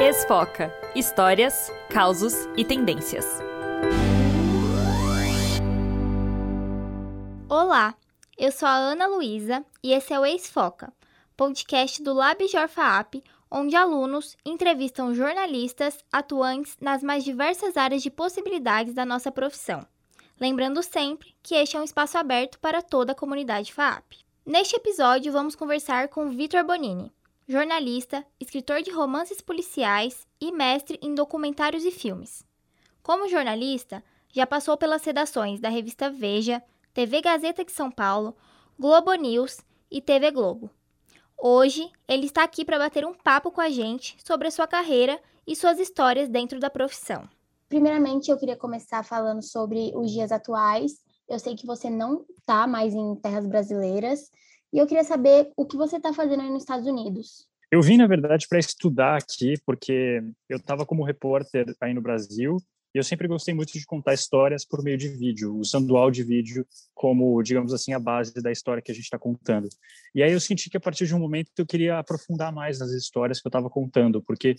Esfoca. Histórias, causos e tendências. Olá, eu sou a Ana Luísa e esse é o Ex-Foca, podcast do Lab Jorfaap, onde alunos entrevistam jornalistas atuantes nas mais diversas áreas de possibilidades da nossa profissão. Lembrando sempre que este é um espaço aberto para toda a comunidade FAAP. Neste episódio, vamos conversar com Vitor Bonini, jornalista, escritor de romances policiais e mestre em documentários e filmes. Como jornalista, já passou pelas redações da revista Veja, TV Gazeta de São Paulo, Globo News e TV Globo. Hoje, ele está aqui para bater um papo com a gente sobre a sua carreira e suas histórias dentro da profissão. Primeiramente, eu queria começar falando sobre os dias atuais. Eu sei que você não está mais em terras brasileiras e eu queria saber o que você está fazendo aí nos Estados Unidos. Eu vim, na verdade, para estudar aqui, porque eu estava como repórter aí no Brasil e eu sempre gostei muito de contar histórias por meio de vídeo, usando o áudio vídeo como, digamos assim, a base da história que a gente está contando. E aí eu senti que a partir de um momento eu queria aprofundar mais nas histórias que eu estava contando, porque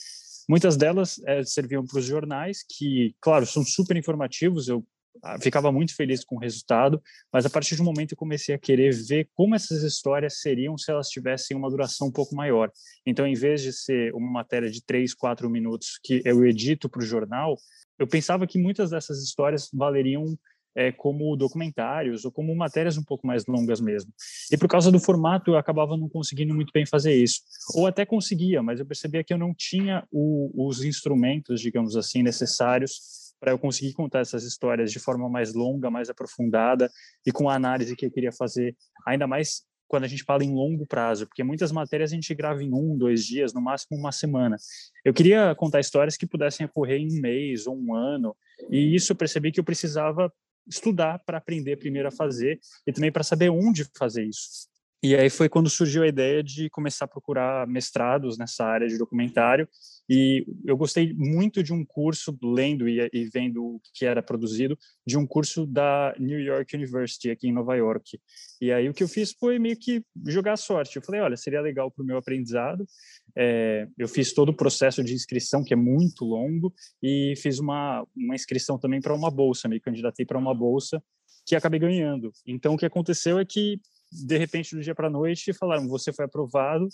muitas delas é, serviam para os jornais, que, claro, são super informativos, eu ficava muito feliz com o resultado, mas a partir um momento eu comecei a querer ver como essas histórias seriam se elas tivessem uma duração um pouco maior. Então, em vez de ser uma matéria de três, quatro minutos que eu edito para o jornal, eu pensava que muitas dessas histórias valeriam é, como documentários ou como matérias um pouco mais longas mesmo. E por causa do formato, eu acabava não conseguindo muito bem fazer isso. Ou até conseguia, mas eu percebia que eu não tinha o, os instrumentos, digamos assim, necessários para eu conseguir contar essas histórias de forma mais longa, mais aprofundada e com a análise que eu queria fazer, ainda mais quando a gente fala em longo prazo, porque muitas matérias a gente grava em um, dois dias, no máximo uma semana. Eu queria contar histórias que pudessem ocorrer em um mês ou um ano, e isso eu percebi que eu precisava estudar para aprender primeiro a fazer e também para saber onde fazer isso. E aí foi quando surgiu a ideia de começar a procurar mestrados nessa área de documentário. E eu gostei muito de um curso, lendo e, e, vendo o que era produzido, de um curso da New York University, aqui em Nova York. E aí o que eu fiz foi meio que jogar sorte. Eu falei, olha, seria legal para o meu aprendizado. É, eu fiz todo o processo de inscrição, que é muito longo, e fiz uma, uma inscrição também para uma bolsa, me candidatei para uma bolsa que acabei ganhando. Então o que aconteceu é que de repente, do dia para a noite, falaram: você foi aprovado.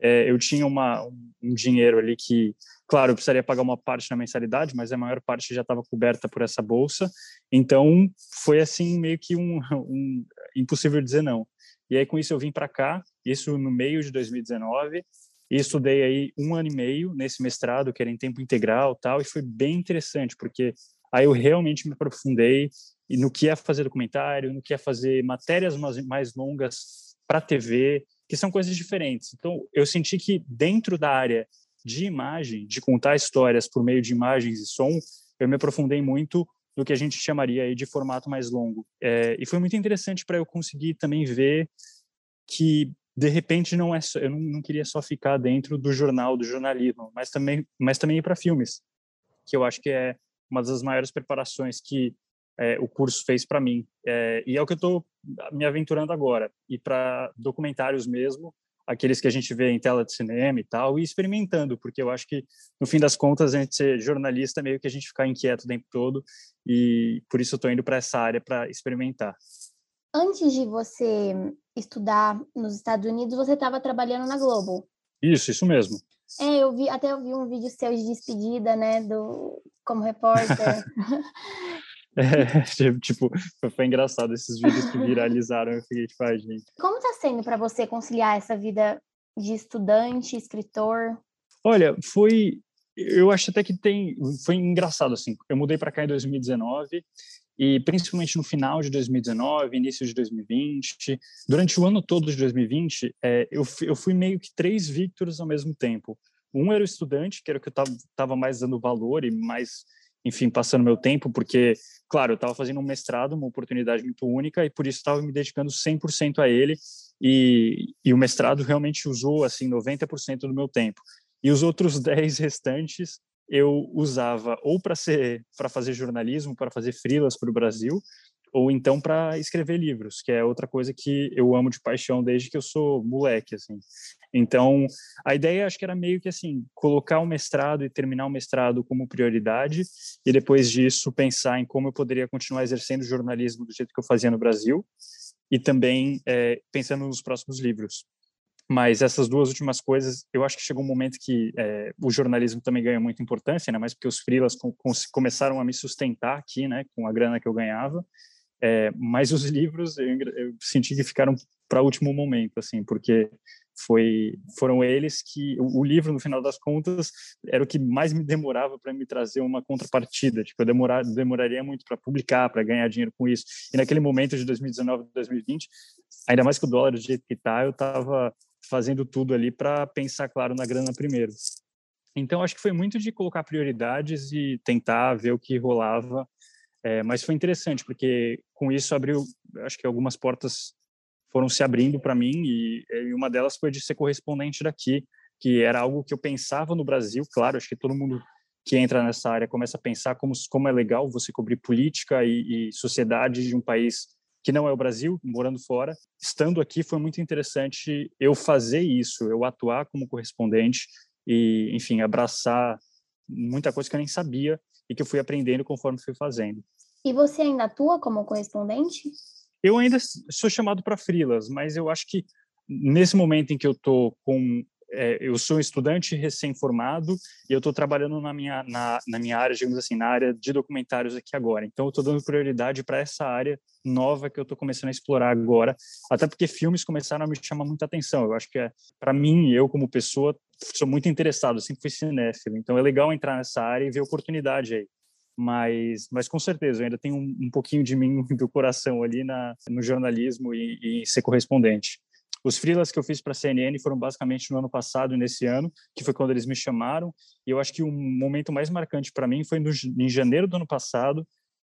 É, eu tinha uma, um dinheiro ali que, claro, eu precisaria pagar uma parte na mensalidade, mas a maior parte já estava coberta por essa bolsa. Então, foi assim, meio que um, um impossível dizer não. E aí, com isso, eu vim para cá, isso no meio de 2019, e estudei aí um ano e meio nesse mestrado, que era em tempo integral tal, e foi bem interessante, porque aí eu realmente me aprofundei e no que é fazer documentário, no que é fazer matérias mais, mais longas para TV, que são coisas diferentes. Então, eu senti que dentro da área de imagem, de contar histórias por meio de imagens e som, eu me aprofundei muito no que a gente chamaria aí de formato mais longo. É, e foi muito interessante para eu conseguir também ver que de repente não é só, eu não, não, queria só ficar dentro do jornal, do jornalismo, mas também, mas também ir para filmes, que eu acho que é uma das maiores preparações que é, o curso fez para mim. É, e é o que eu estou me aventurando agora. E para documentários mesmo, aqueles que a gente vê em tela de cinema e tal, e experimentando, porque eu acho que, no fim das contas, a gente ser jornalista meio que a gente ficar inquieto o tempo todo, e por isso eu estou indo para essa área para experimentar. Antes de você estudar nos Estados Unidos, você estava trabalhando na Globo. Isso, isso mesmo. É, eu vi, até eu vi um vídeo seu de despedida, né, do como repórter. É, tipo, foi engraçado esses vídeos que viralizaram. Eu fiquei tipo, ai, gente. Como tá sendo para você conciliar essa vida de estudante, escritor? Olha, foi. Eu acho até que tem. Foi engraçado, assim. Eu mudei para cá em 2019 e principalmente no final de 2019, início de 2020, durante o ano todo de 2020, é, eu, eu fui meio que três Victors ao mesmo tempo. Um era o estudante, que era o que eu estava mais dando valor e mais enfim, passando meu tempo, porque, claro, eu estava fazendo um mestrado, uma oportunidade muito única, e por isso estava me dedicando 100% a ele, e, e o mestrado realmente usou, assim, 90% do meu tempo. E os outros 10 restantes eu usava ou para ser para fazer jornalismo, para fazer frilas para o Brasil, ou então para escrever livros, que é outra coisa que eu amo de paixão desde que eu sou moleque, assim. Então, a ideia acho que era meio que assim, colocar o mestrado e terminar o mestrado como prioridade e depois disso pensar em como eu poderia continuar exercendo jornalismo do jeito que eu fazia no Brasil e também é, pensando nos próximos livros. Mas essas duas últimas coisas, eu acho que chegou um momento que é, o jornalismo também ganha muita importância, né? Mas porque os freelas com, com, começaram a me sustentar aqui, né? Com a grana que eu ganhava. É, mas os livros eu, eu senti que ficaram para o último momento, assim, porque foi foram eles que o, o, livro no final das contas era o que mais me demorava para me trazer uma contrapartida tipo eu demorar, demoraria muito para publicar para ganhar dinheiro com isso. E naquele momento de 2019 2020 ainda mais que o dólar jeito que está eu estava fazendo tudo ali para pensar claro na grana primeiro. Então acho que foi muito de colocar prioridades e tentar ver o que rolava é, mas foi interessante porque com isso abriu acho que algumas portas foram se abrindo para mim e, e, uma delas foi de ser correspondente daqui, que era algo que eu pensava no Brasil, claro, acho que todo mundo que entra nessa área começa a pensar como, como é legal você cobrir política e, e sociedade de um país que não é o Brasil, morando fora. Estando aqui foi muito interessante eu fazer isso, eu atuar como correspondente e, enfim, abraçar muita coisa que eu nem sabia e que eu fui aprendendo conforme fui fazendo. E você ainda atua como correspondente? Eu ainda sou chamado para frilas, mas eu acho que nesse momento em que eu estou com é, eu sou estudante recém-formado e eu estou trabalhando na minha na, na, minha área, digamos assim, na área de documentários aqui agora. Então, eu estou dando prioridade para essa área nova que eu estou começando a explorar agora, até porque filmes começaram a me chamar muita atenção. Eu acho que é para mim, eu como pessoa, sou muito interessado, sempre fui cinéfilo. Então, é legal entrar nessa área e ver oportunidade aí mas, mas com certeza ainda tenho um, um pouquinho de mim do coração ali na, no jornalismo e, e ser correspondente. Os freelas que eu fiz para a CNN foram basicamente no ano passado e nesse ano, que foi quando eles me chamaram. E eu acho que o momento mais marcante para mim foi no, em janeiro do ano passado,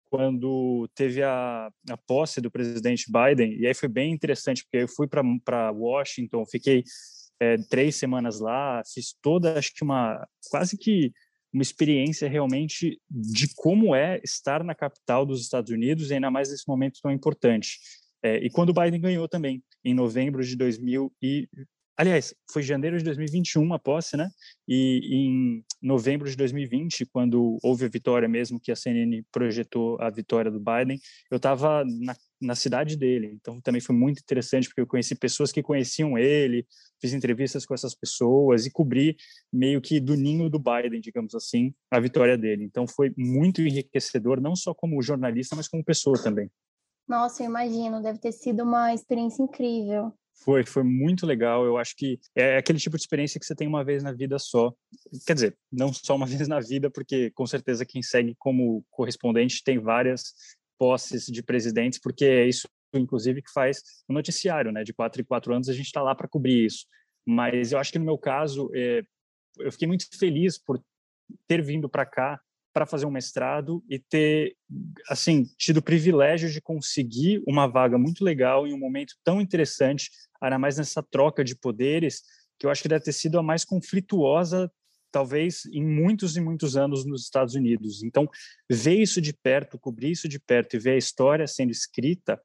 quando teve a, a posse do presidente Biden. E aí foi bem interessante, porque eu fui para Washington, fiquei é, três semanas lá, fiz toda, acho que uma, quase que uma experiência realmente de como é estar na capital dos Estados Unidos, e ainda mais nesse momento tão importante. É, e quando o Biden ganhou também, em novembro de 2000 e aliás, foi janeiro de 2021 a posse, né? E em novembro de 2020, quando houve a vitória mesmo, que a CNN projetou a vitória do Biden, eu estava na, na cidade dele. Então também foi muito interessante, porque eu conheci pessoas que conheciam ele, fiz entrevistas com essas pessoas e cobri meio que do ninho do Biden, digamos assim, a vitória dele. Então foi muito enriquecedor, não só como jornalista, mas como pessoa também. Nossa, eu imagino, deve ter sido uma experiência incrível. Foi, foi muito legal. Eu acho que é aquele tipo de experiência que você tem uma vez na vida só. Quer dizer, não só uma vez na vida, porque com certeza quem segue como correspondente tem várias posses de presidentes, porque é isso, inclusive, que faz o noticiário, né? De quatro em quatro anos a gente está lá para cobrir isso. Mas eu acho que no meu caso, é, eu fiquei muito feliz por ter vindo para cá para fazer um mestrado e ter assim tido o privilégio de conseguir uma vaga muito legal em um momento tão interessante, ainda mais nessa troca de poderes, que eu acho que deve ter sido a mais conflituosa talvez em muitos e muitos anos nos Estados Unidos. Então, ver isso de perto, cobrir isso de perto e ver a história sendo escrita,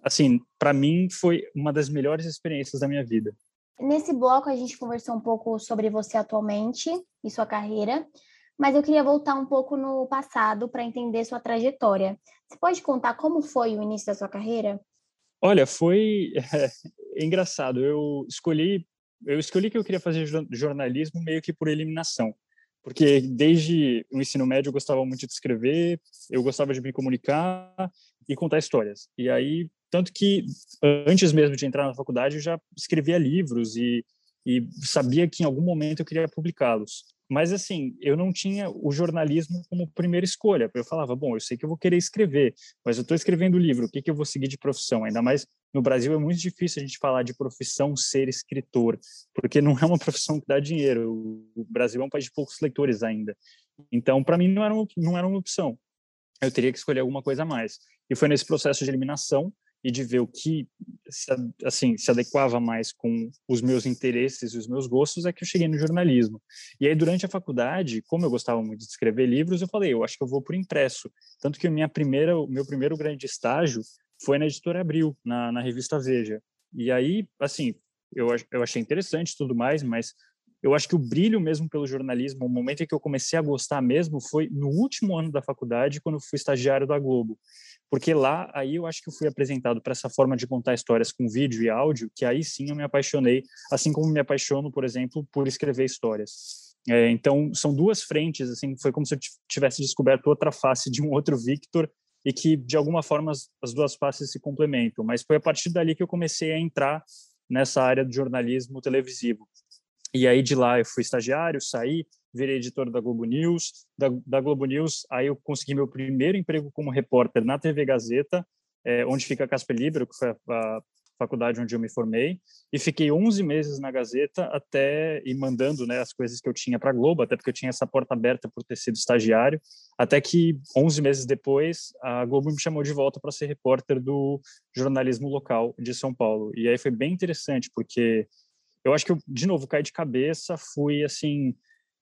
assim, para mim foi uma das melhores experiências da minha vida. Nesse bloco a gente conversou um pouco sobre você atualmente e sua carreira, mas eu queria voltar um pouco no passado para entender sua trajetória. Você pode contar como foi o início da sua carreira? Olha, foi é, engraçado. Eu escolhi, eu escolhi que eu queria fazer jornalismo meio que por eliminação, porque desde o ensino médio eu gostava muito de escrever, eu gostava de me comunicar e contar histórias. E aí, tanto que antes mesmo de entrar na faculdade eu já escrevia livros e, e sabia que em algum momento eu queria publicá-los. Mas, assim, eu não tinha o jornalismo como primeira escolha. Eu falava, bom, eu sei que eu vou querer escrever, mas eu estou escrevendo livro, o que, que eu vou seguir de profissão? Ainda mais no Brasil é muito difícil a gente falar de profissão ser escritor, porque não é uma profissão que dá dinheiro. O Brasil é um país de poucos leitores ainda. Então, para mim, não era, uma, não era uma opção. Eu teria que escolher alguma coisa a mais. E foi nesse processo de eliminação e de ver o que assim se adequava mais com os meus interesses e os meus gostos é que eu cheguei no jornalismo. E aí durante a faculdade, como eu gostava muito de escrever livros, eu falei, eu acho que eu vou por impresso. Tanto que minha primeira, o meu primeiro grande estágio foi na editora Abril, na, na revista Veja. E aí, assim, eu, eu achei interessante tudo mais, mas eu acho que o brilho mesmo pelo jornalismo, o momento em que eu comecei a gostar mesmo, foi no último ano da faculdade, quando eu fui estagiário da Globo. Porque lá, aí eu acho que eu fui apresentado para essa forma de contar histórias com vídeo e áudio, que aí sim eu me apaixonei, assim como me apaixono, por exemplo, por escrever histórias. É, então, são duas frentes, assim, foi como se eu tivesse descoberto outra face de um outro Victor e que, de alguma forma, as, as duas faces se complementam. Mas foi a partir dali que eu comecei a entrar nessa área do jornalismo televisivo. E aí de lá eu fui estagiário, saí, virei editor da Globo News. Da, da Globo News, aí eu consegui meu primeiro emprego como repórter na TV Gazeta, é, onde fica a Casper Libero, que foi a, a, faculdade onde eu me formei, e fiquei 11 meses na Gazeta até e mandando né, as coisas que eu tinha para a Globo, até porque eu tinha essa porta aberta por ter sido estagiário, até que 11 meses depois a Globo me chamou de volta para ser repórter do jornalismo local de São Paulo. E aí foi bem interessante, porque eu acho que eu, de novo, caí de cabeça, fui assim,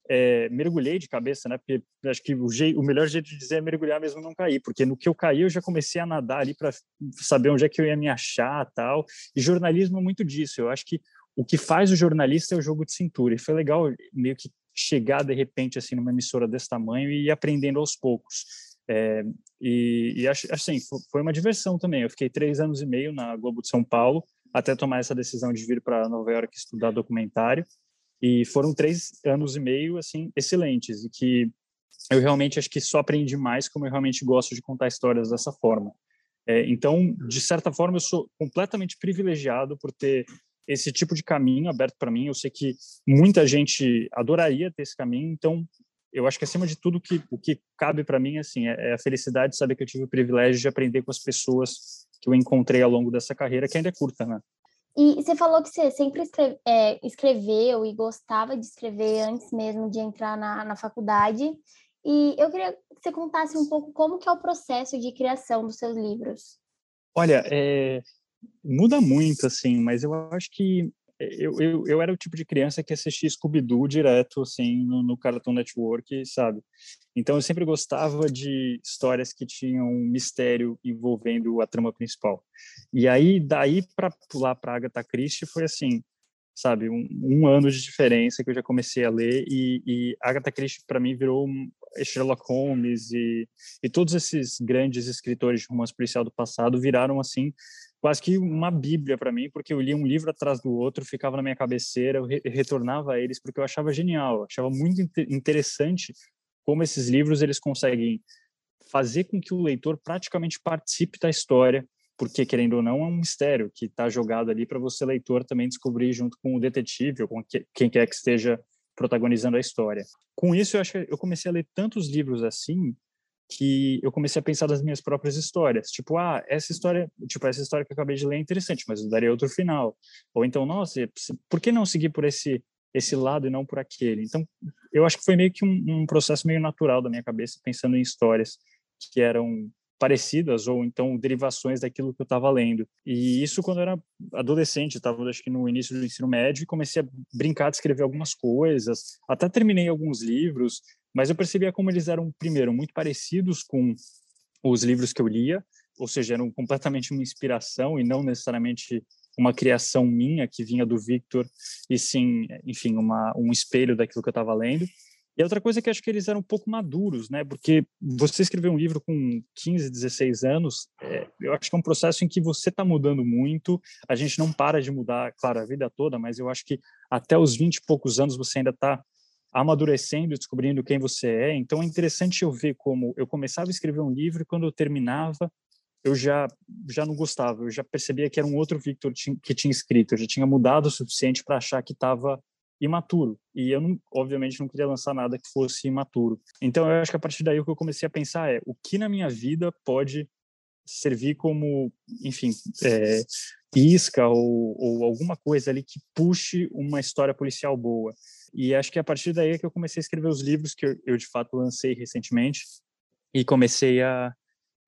é, mergulhei de cabeça, né? Porque acho que o, o, melhor jeito de dizer é mergulhar mesmo não cair, porque no que eu caí eu já comecei a nadar ali para saber onde é que eu ia me achar, tal. E jornalismo é muito disso. Eu acho que o que faz o jornalista é o jogo de cintura. E foi legal meio que chegar de repente assim numa emissora desse tamanho e ir aprendendo aos poucos. É, e, e assim foi uma diversão também. Eu fiquei três anos e meio na Globo de São Paulo até tomar essa decisão de vir para Nova York estudar documentário. E foram três anos e meio, assim, excelentes, e que eu realmente acho que só aprendi mais como eu realmente gosto de contar histórias dessa forma. É, então, de certa forma, eu sou completamente privilegiado por ter esse tipo de caminho aberto para mim. Eu sei que muita gente adoraria ter esse caminho, então eu acho que acima de tudo que o que cabe para mim assim é, é a felicidade de saber que eu tive o privilégio de aprender com as pessoas que eu encontrei ao longo dessa carreira, que ainda é curta, né? E você falou que você sempre escreve, é, escreveu e gostava de escrever antes mesmo de entrar na, na faculdade. E eu queria que você contasse um pouco como que é o processo de criação dos seus livros. Olha, é, muda muito, assim, mas eu acho que eu, eu, eu era o tipo de criança que assistia Scooby-Doo direto, assim, no, no Cartoon Network, sabe? Então eu sempre gostava de histórias que tinham um mistério envolvendo a trama principal. E aí, daí para pular para Agatha Christie foi assim, sabe? Um, um, ano de diferença que eu já comecei a ler e, e Agatha Christie para mim virou Sherlock Holmes e, e todos esses grandes escritores de romance policial do passado viraram assim quase que uma bíblia para mim, porque eu lia um livro atrás do outro, ficava na minha cabeceira, eu re retornava a eles porque eu achava genial, eu achava muito interessante como esses livros eles conseguem fazer com que o leitor praticamente participe da história, porque querendo ou não é um mistério que está jogado ali para você leitor também descobrir junto com o detetive ou com quem quer que esteja protagonizando a história. Com isso eu acho que eu comecei a ler tantos livros assim que eu comecei a pensar das minhas próprias histórias. Tipo, ah, essa história, tipo, essa história que eu acabei de ler é interessante, mas eu daria outro final. Ou então, nossa, por que não seguir por esse esse lado e não por aquele? Então, eu acho que foi meio que um, um processo meio natural da minha cabeça, pensando em histórias que eram parecidas ou então derivações daquilo que eu estava lendo. E isso quando eu era adolescente, estava acho que no início do ensino médio e comecei a brincar de escrever algumas coisas, até terminei alguns livros, mas eu percebia como eles eram, primeiro, muito parecidos com os livros que eu lia, ou seja, eram completamente uma inspiração e não necessariamente uma criação minha que vinha do Victor, e sim, enfim, uma, um espelho daquilo que eu estava lendo. E outra coisa é que acho que eles eram um pouco maduros, né? Porque você escrever um livro com 15, 16 anos, é, eu acho que é um processo em que você está mudando muito, a gente não para de mudar, claro, a vida toda, mas eu acho que até os 20 e poucos anos você ainda está amadurecendo, descobrindo quem você é. Então é interessante eu ver como eu começava a escrever um livro e quando eu terminava, eu já já não gostava, eu já percebia que era um outro Victor que tinha escrito, eu já tinha mudado o suficiente para achar que estava imaturo. E eu, não, obviamente, não queria lançar nada que fosse imaturo. Então, eu acho que a partir daí o que eu comecei a pensar é o que na minha vida pode servir como, enfim, é, isca ou, ou alguma coisa ali que puxe uma história policial boa. E acho que a partir daí é que eu comecei a escrever os livros que eu, eu de fato lancei recentemente e comecei a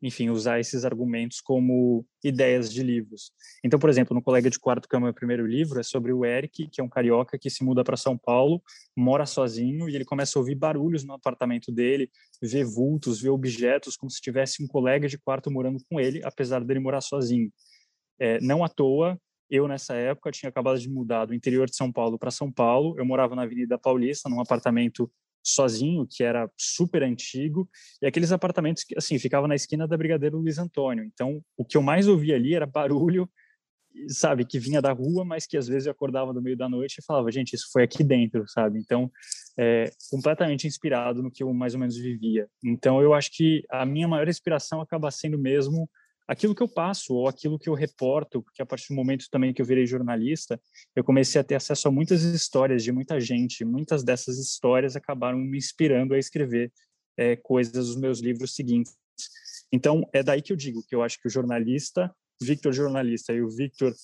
enfim, usar esses argumentos como ideias de livros. Então, por exemplo, no Colega de Quarto, que é o meu primeiro livro, é sobre o Eric, que é um carioca que se muda para São Paulo, mora sozinho e ele começa a ouvir barulhos no apartamento dele, vê vultos, vê objetos, como se tivesse um colega de quarto morando com ele, apesar dele morar sozinho. É, não à toa, eu nessa época tinha acabado de mudar do interior de São Paulo para São Paulo, eu morava na Avenida Paulista, num apartamento sozinho, que era super antigo, e aqueles apartamentos que, assim, ficavam na esquina da Brigadeiro Luiz Antônio. Então, o que eu mais ouvia ali era barulho, sabe, que vinha da rua, mas que às vezes eu acordava no meio da noite e falava, gente, isso foi aqui dentro, sabe? Então, é, completamente inspirado no que eu mais ou menos vivia. Então, eu acho que a minha maior inspiração acaba sendo mesmo aquilo que eu passo ou aquilo que eu reporto, porque a partir do momento também que eu virei jornalista, eu comecei a ter acesso a muitas histórias de muita gente. Muitas dessas histórias acabaram me inspirando a escrever é, coisas dos meus livros seguintes. Então, é daí que eu digo que eu acho que o jornalista, Victor jornalista e o Victor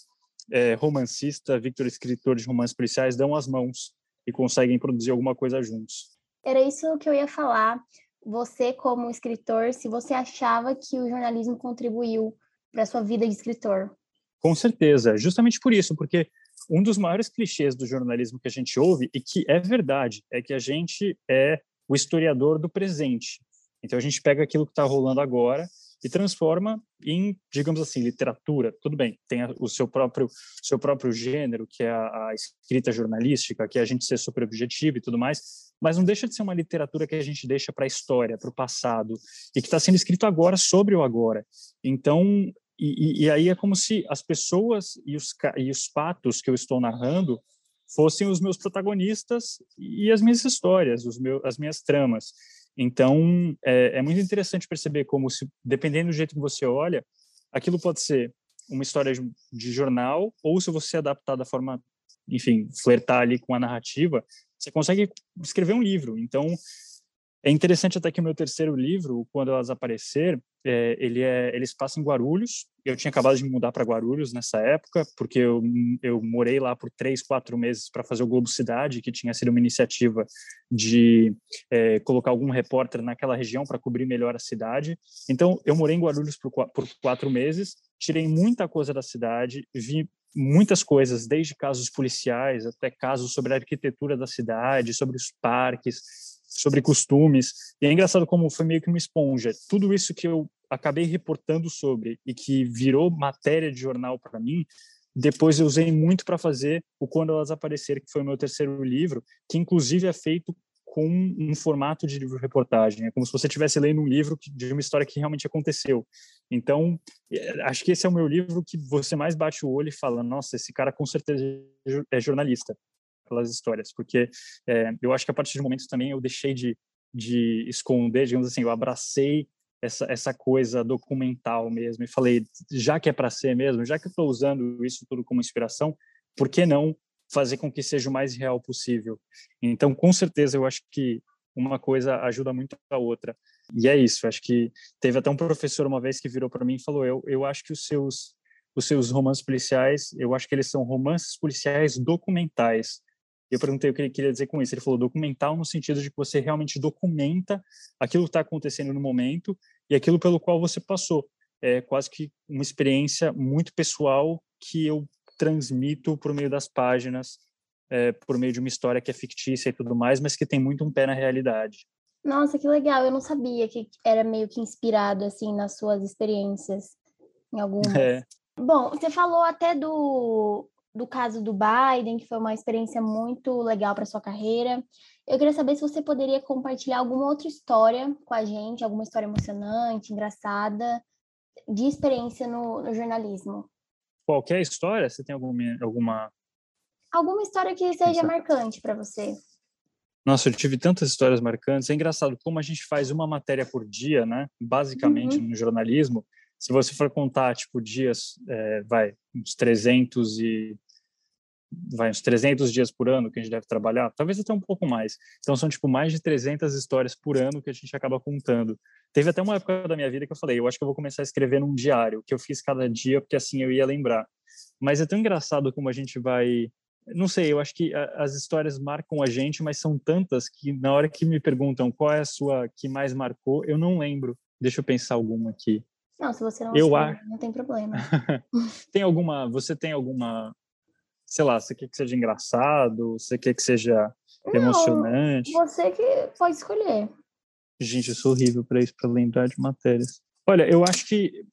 é, romancista, Victor escritor de romances policiais, dão as mãos e conseguem produzir alguma coisa juntos. Era isso que eu ia falar você como escritor, se você achava que o jornalismo contribuiu para sua vida de escritor. Com certeza, justamente por isso, porque um dos maiores clichês do jornalismo que a gente ouve e que é verdade é que a gente é o historiador do presente. Então a gente pega aquilo que está rolando agora e transforma em, digamos assim, literatura. Tudo bem, tem o seu próprio seu próprio gênero, que é a, a escrita jornalística, que é a gente ser super objetivo e tudo mais, mas não deixa de ser uma literatura que a gente deixa para a história, para o passado, e que está sendo escrito agora sobre o agora. Então, e, e, aí é como se as pessoas e os, e os fatos que eu estou narrando fossem os meus protagonistas e as minhas histórias, os meus, as minhas tramas. Então, é, é muito interessante perceber como, se, dependendo do jeito que você olha, aquilo pode ser uma história de jornal, ou se você adaptar da forma, enfim, flertar ali com a narrativa, você consegue escrever um livro. Então, é interessante até que o meu terceiro livro, Quando Elas Aparecer, é, ele é, eles passam em Guarulhos. Eu tinha acabado de mudar para Guarulhos nessa época, porque eu, eu morei lá por três, quatro meses para fazer o Globo Cidade, que tinha sido uma iniciativa de é, colocar algum repórter naquela região para cobrir melhor a cidade. Então, eu morei em Guarulhos por, por quatro meses, tirei muita coisa da cidade, vi muitas coisas, desde casos policiais até casos sobre a arquitetura da cidade, sobre os parques, sobre costumes. E é engraçado como foi meio que uma esponja. Tudo isso que eu acabei reportando sobre e que virou matéria de jornal para mim, depois eu usei muito para fazer o Quando Elas Aparecerem, que foi o meu terceiro livro, que inclusive é feito com um formato de livro-reportagem. É como se você estivesse lendo um livro de uma história que realmente aconteceu. Então, é, acho que esse é o meu livro que você mais bate o olho e fala: nossa, esse cara com certeza é jornalista pelas histórias, porque é, eu acho que a partir de momentos também eu deixei de, de esconder, digamos assim, eu abracei essa, essa coisa documental mesmo e falei, já que é para ser mesmo, já que eu estou usando isso tudo como inspiração, por que não fazer com que seja o mais real possível. Então, com certeza, eu acho que uma coisa ajuda muito a outra. E é isso, acho que teve até um professor uma vez que virou para mim e falou: "Eu eu acho que os seus os seus romances policiais, eu acho que eles são romances policiais documentais". Eu perguntei o que ele queria dizer com isso. Ele falou documental no sentido de que você realmente documenta aquilo que está acontecendo no momento e aquilo pelo qual você passou. É quase que uma experiência muito pessoal que eu transmito por meio das páginas, é, por meio de uma história que é fictícia e tudo mais, mas que tem muito um pé na realidade. Nossa, que legal! Eu não sabia que era meio que inspirado assim nas suas experiências, em algumas. É. Bom, você falou até do, do caso do Biden, que foi uma experiência muito legal para sua carreira. Eu queria saber se você poderia compartilhar alguma outra história com a gente, alguma história emocionante, engraçada, de experiência no, no jornalismo qualquer história? Você tem alguma alguma alguma história que seja marcante para você? Nossa, eu tive tantas histórias marcantes. É engraçado como a gente faz uma matéria por dia, né? Basicamente uhum. no jornalismo. Se você for contar tipo dias, é, vai uns 300 e vai uns 300 dias por ano que a gente deve trabalhar, talvez até um pouco mais. Então são tipo mais de 300 histórias por ano que a gente acaba contando. Teve até uma época da minha vida que eu falei, eu acho que eu vou começar a escrever num diário, que eu fiz cada dia porque assim eu ia lembrar. Mas é tão engraçado como a gente vai não sei, eu acho que as histórias marcam a gente, mas são tantas que na hora que me perguntam qual é a sua que mais marcou, eu não lembro. Deixa eu pensar alguma aqui. Não, se você não eu acha, não tem problema. tem alguma, você tem alguma, sei lá, você quer que seja engraçado, você quer que seja emocionante? Não, você que pode escolher. Gente, eu sou horrível para isso, para lembrar de matérias. Olha, eu acho que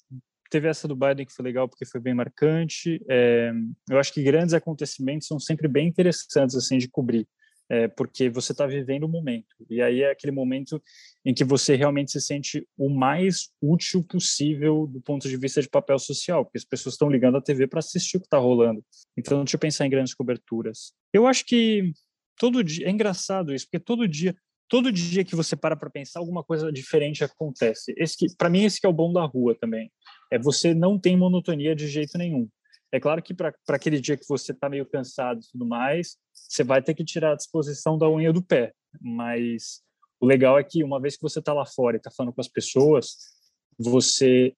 teve essa do Biden que foi legal porque foi bem marcante. É, eu acho que grandes acontecimentos são sempre bem interessantes assim de cobrir, é, porque você está vivendo o momento e aí é aquele momento em que você realmente se sente o mais útil possível do ponto de vista de papel social, porque as pessoas estão ligando a TV para assistir o que está rolando. Então, deixa eu pensar em grandes coberturas. Eu acho que todo dia é engraçado isso, porque todo dia todo dia que você para para pensar alguma coisa diferente acontece. Esse para mim esse é o bom da rua também. É você não tem monotonia de jeito nenhum. É claro que para aquele dia que você está meio cansado e tudo mais, você vai ter que tirar a disposição da unha do pé. Mas o legal é que uma vez que você está lá fora e está falando com as pessoas, você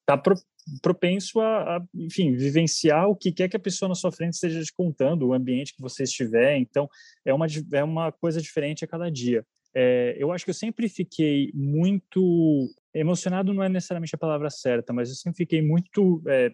está pro, propenso a, a, enfim, vivenciar o que quer que a pessoa na sua frente esteja te contando, o ambiente que você estiver. Então, é uma, é uma coisa diferente a cada dia. É, eu acho que eu sempre fiquei muito emocionado, não é necessariamente a palavra certa, mas eu sempre fiquei muito é,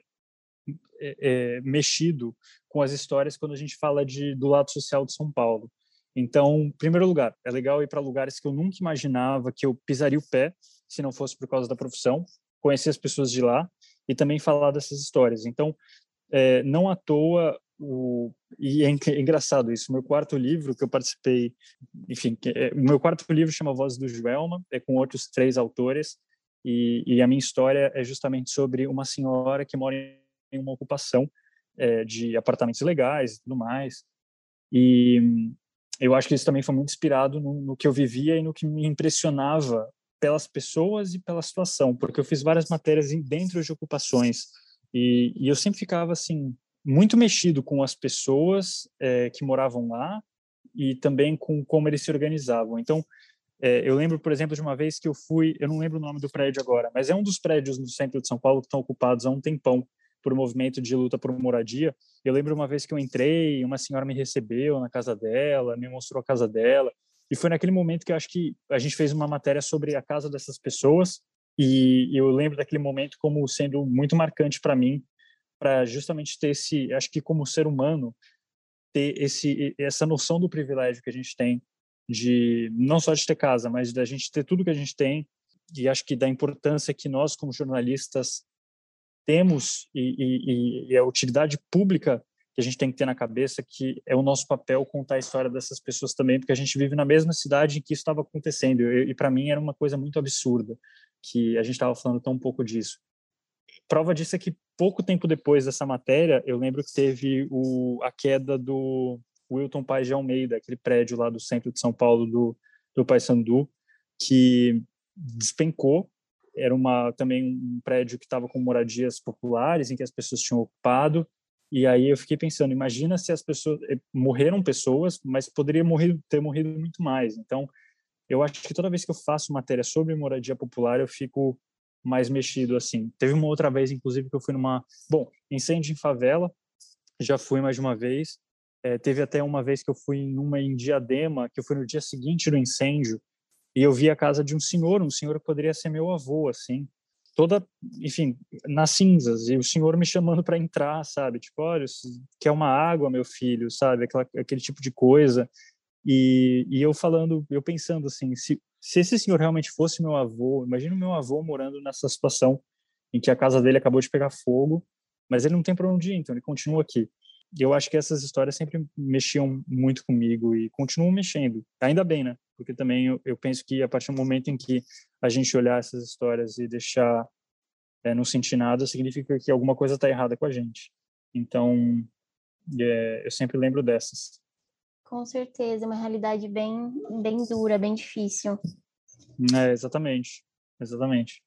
é, é, mexido com as histórias quando a gente fala de, do lado social de São Paulo. Então, primeiro lugar, é legal ir para lugares que eu nunca imaginava que eu pisaria o pé se não fosse por causa da profissão, conhecer as pessoas de lá e também falar dessas histórias. Então, é, não à toa o e é, é engraçado isso. Meu quarto livro que eu participei, enfim, é, o meu quarto livro chama Voz do Joelma, é com outros três autores e, e, a minha história é justamente sobre uma senhora que mora em uma ocupação é, de apartamentos legais e tudo mais. E eu acho que isso também foi muito inspirado no, no que eu vivia e no que me impressionava pelas pessoas e pela situação, porque eu fiz várias matérias dentro de ocupações e, e eu sempre ficava assim muito mexido com as pessoas é, que moravam lá e também com como eles se organizavam. Então, é, eu lembro, por exemplo, de uma vez que eu fui, eu não lembro o nome do prédio agora, mas é um dos prédios no centro de São Paulo que estão ocupados há um tempão por um movimento de luta por moradia. Eu lembro uma vez que eu entrei, uma senhora me recebeu na casa dela, me mostrou a casa dela, e foi naquele momento que eu acho que a gente fez uma matéria sobre a casa dessas pessoas, e eu lembro daquele momento como sendo muito marcante para mim, para justamente ter esse, acho que como ser humano, ter esse essa noção do privilégio que a gente tem de não só de ter casa, mas da gente ter tudo que a gente tem e acho que da importância que nós como jornalistas temos e, e, e a utilidade pública que a gente tem que ter na cabeça que é o nosso papel contar a história dessas pessoas também, porque a gente vive na mesma cidade em que isso estava acontecendo. E, e para mim era uma coisa muito absurda que a gente estava falando tão pouco disso. Prova disso é que pouco tempo depois dessa matéria, eu lembro que teve o, a queda do Wilton Paz de Almeida, aquele prédio lá do centro de São Paulo do, do Paysandu, que despencou. Era uma, também um prédio que estava com moradias populares, em que as pessoas tinham ocupado, e aí eu fiquei pensando, imagina se as pessoas eh, morreram pessoas, mas poderia morrer, ter morrido muito mais. Então, eu acho que toda vez que eu faço matéria sobre moradia popular, eu fico mais mexido assim. Teve uma outra vez, inclusive, que eu fui numa, bom, incêndio em favela, já fui mais de uma vez. É, teve até uma vez que eu fui numa em Diadema, que eu fui no dia seguinte do incêndio, e eu vi a casa de um senhor, um senhor que poderia ser meu avô, assim toda, enfim, nas cinzas, e o senhor me chamando para entrar, sabe? Tipo, olha, quer uma água, meu filho, sabe? Aquela, aquele tipo de coisa. E, e eu falando, eu pensando assim, se, se esse senhor realmente fosse meu avô, imagina meu avô morando nessa situação em que a casa dele acabou de pegar fogo, mas ele não tem para onde ir, então ele continua aqui. E eu acho que essas histórias sempre mexiam muito comigo e continuam mexendo. Ainda bem, né? Porque também eu, eu penso que a partir do momento em que a gente olhar essas histórias e deixar é, não sentir nada, significa que alguma coisa está errada com a gente. Então, é, eu sempre lembro dessas. Com certeza, uma realidade bem, bem dura, bem difícil. É, exatamente, exatamente.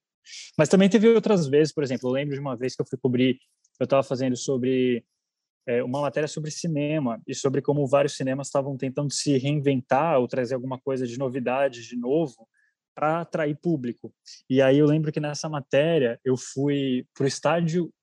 Mas também teve outras vezes, por exemplo, eu lembro de uma vez que eu fui cobrir, eu estava fazendo sobre é, uma matéria sobre cinema e sobre como vários cinemas estavam tentando se reinventar ou trazer alguma coisa de novidade de novo para atrair público. E aí eu lembro que nessa matéria eu fui para o estádio,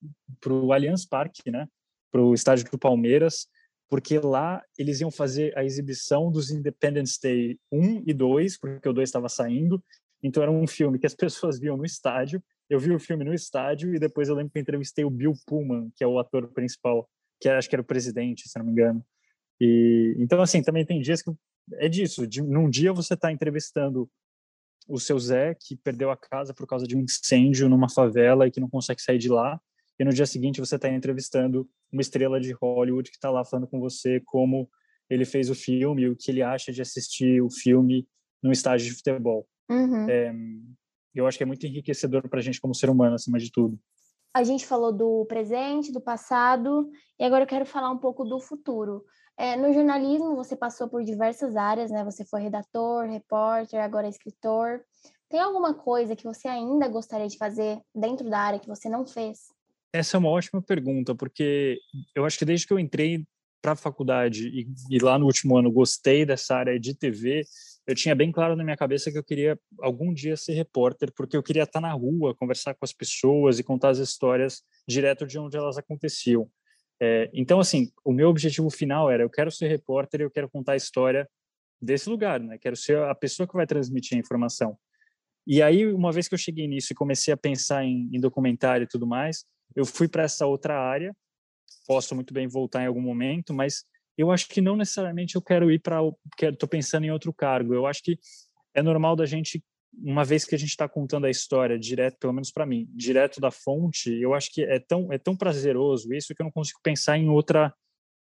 para o Allianz Parque, né, para o estádio do Palmeiras, porque lá eles iam fazer a exibição dos Independence Day 1 e 2, porque o 2 estava saindo, Então era um filme que as pessoas viam no estádio. Eu vi o filme no estádio e depois eu lembro que entrevistei o Bill Pullman, que é o ator principal, que acho que era o presidente, se não me engano. E então assim também tem dias que é disso. De, num dia você está entrevistando o seu Zé que perdeu a casa por causa de um incêndio numa favela e que não consegue sair de lá. E no dia seguinte você está entrevistando uma estrela de Hollywood que está lá falando com você como ele fez o filme, o que ele acha de assistir o filme num estádio de futebol. Uhum. É, eu acho que é muito enriquecedor para a gente como ser humano, acima de tudo. A gente falou do presente, do passado, e agora eu quero falar um pouco do futuro. É, no jornalismo, você passou por diversas áreas, né? Você foi redator, repórter, agora é escritor. Tem alguma coisa que você ainda gostaria de fazer dentro da área que você não fez? Essa é uma ótima pergunta, porque eu acho que desde que eu entrei para a faculdade e, e, lá no último ano gostei dessa área de TV, eu tinha bem claro na minha cabeça que eu queria algum dia ser repórter, porque eu queria estar na rua, conversar com as pessoas e contar as histórias direto de onde elas aconteciam. É, então, assim, o meu objetivo final era: eu quero ser repórter e eu quero contar a história desse lugar, né? Quero ser a pessoa que vai transmitir a informação. E aí, uma vez que eu cheguei nisso e comecei a pensar em, em documentário e tudo mais, eu fui para essa outra área. Posso muito bem voltar em algum momento, mas eu acho que não necessariamente eu quero ir para. Estou pensando em outro cargo. Eu acho que é normal da gente uma vez que a gente está contando a história direto, pelo menos para mim, direto da fonte, eu acho que é tão é tão prazeroso isso que eu não consigo pensar em outra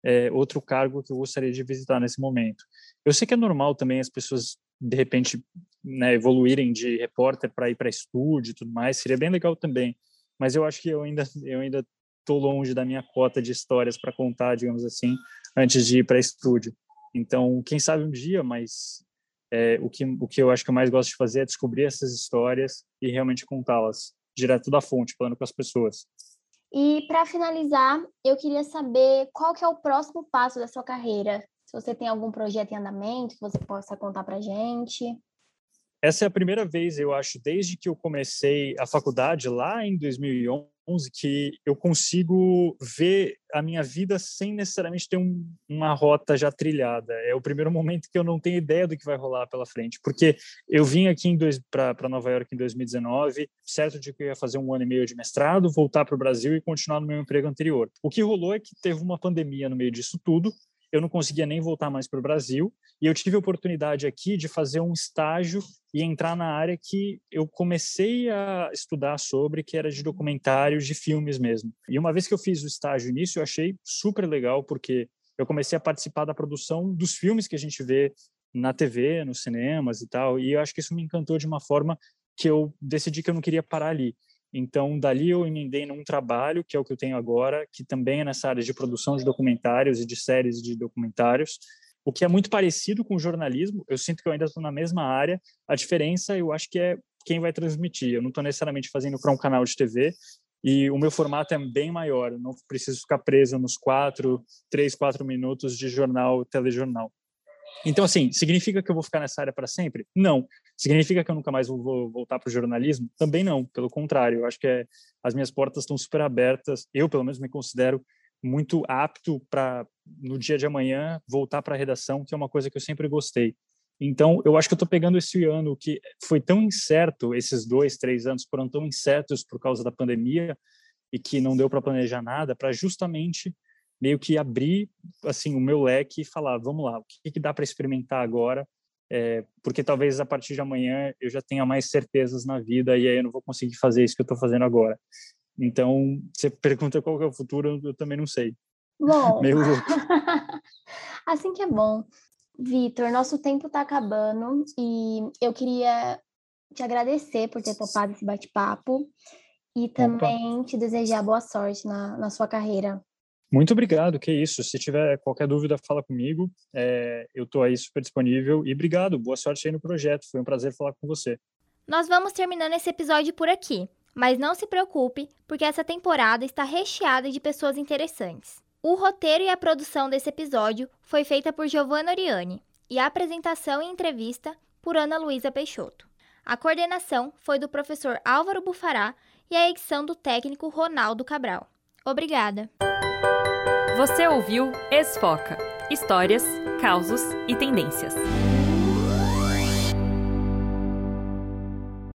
é, outro cargo que eu gostaria de visitar nesse momento. Eu sei que é normal também as pessoas de repente né, evoluírem de repórter para ir para estúdio e tudo mais, seria bem legal também. Mas eu acho que eu ainda eu ainda estou longe da minha cota de histórias para contar, digamos assim, antes de ir para estúdio. Então, quem sabe um dia, mas é, o, que, o que eu acho que eu mais gosto de fazer é descobrir essas histórias e realmente contá-las direto da fonte, falando com as pessoas. E para finalizar, eu queria saber qual que é o próximo passo da sua carreira. Se você tem algum projeto em andamento que você possa contar para gente. Essa é a primeira vez, eu acho, desde que eu comecei a faculdade lá em 2011, que eu consigo ver a minha vida sem necessariamente ter um, uma rota já trilhada. É o primeiro momento que eu não tenho ideia do que vai rolar pela frente, porque eu vim aqui para Nova York em 2019, certo de que eu ia fazer um ano e meio de mestrado, voltar para o Brasil e continuar no meu emprego anterior. O que rolou é que teve uma pandemia no meio disso tudo, eu não conseguia nem voltar mais para o Brasil. E eu tive a oportunidade aqui de fazer um estágio e entrar na área que eu comecei a estudar sobre, que era de documentários, de filmes mesmo. E uma vez que eu fiz o estágio nisso, eu achei super legal, porque eu comecei a participar da produção dos filmes que a gente vê na TV, nos cinemas e tal. E eu acho que isso me encantou de uma forma que eu decidi que eu não queria parar ali. Então, dali eu emendei num trabalho, que é o que eu tenho agora, que também é nessa área de produção de documentários e de séries de documentários, o que é muito parecido com o jornalismo. Eu sinto que eu ainda estou na mesma área. A diferença, eu acho que é quem vai transmitir. Eu não estou necessariamente fazendo para um canal de TV, e o meu formato é bem maior. Eu não preciso ficar preso nos quatro, três, quatro minutos de jornal, telejornal. Então, assim, significa que eu vou ficar nessa área para sempre? Não. Significa que eu nunca mais vou voltar para o jornalismo? Também não. Pelo contrário, eu acho que é, as minhas portas estão super abertas. Eu, pelo menos, me considero muito apto para, no dia de amanhã, voltar para a redação, que é uma coisa que eu sempre gostei. Então, eu acho que eu estou pegando esse ano que foi tão incerto, esses dois, três anos foram tão incertos por causa da pandemia e que não deu para planejar nada, para justamente meio que abrir assim o meu leque e falar, vamos lá, o que, que dá para experimentar agora? É, porque talvez a partir de amanhã eu já tenha mais certezas na vida e aí eu não vou conseguir fazer isso que eu estou fazendo agora. Então, você pergunta qual é o futuro, eu também não sei. Bom, meio assim que é bom. Vitor, nosso tempo está acabando e eu queria te agradecer por ter topado esse bate-papo e também Opa. te desejar boa sorte na, na sua carreira. Muito obrigado, que isso. Se tiver qualquer dúvida, fala comigo. É, eu estou aí super disponível. E obrigado, boa sorte aí no projeto. Foi um prazer falar com você. Nós vamos terminando esse episódio por aqui. Mas não se preocupe, porque essa temporada está recheada de pessoas interessantes. O roteiro e a produção desse episódio foi feita por Giovanna Oriani e a apresentação e entrevista por Ana Luísa Peixoto. A coordenação foi do professor Álvaro Bufará e a edição do técnico Ronaldo Cabral. Obrigada! Você ouviu Esfoca Histórias, Causos e Tendências.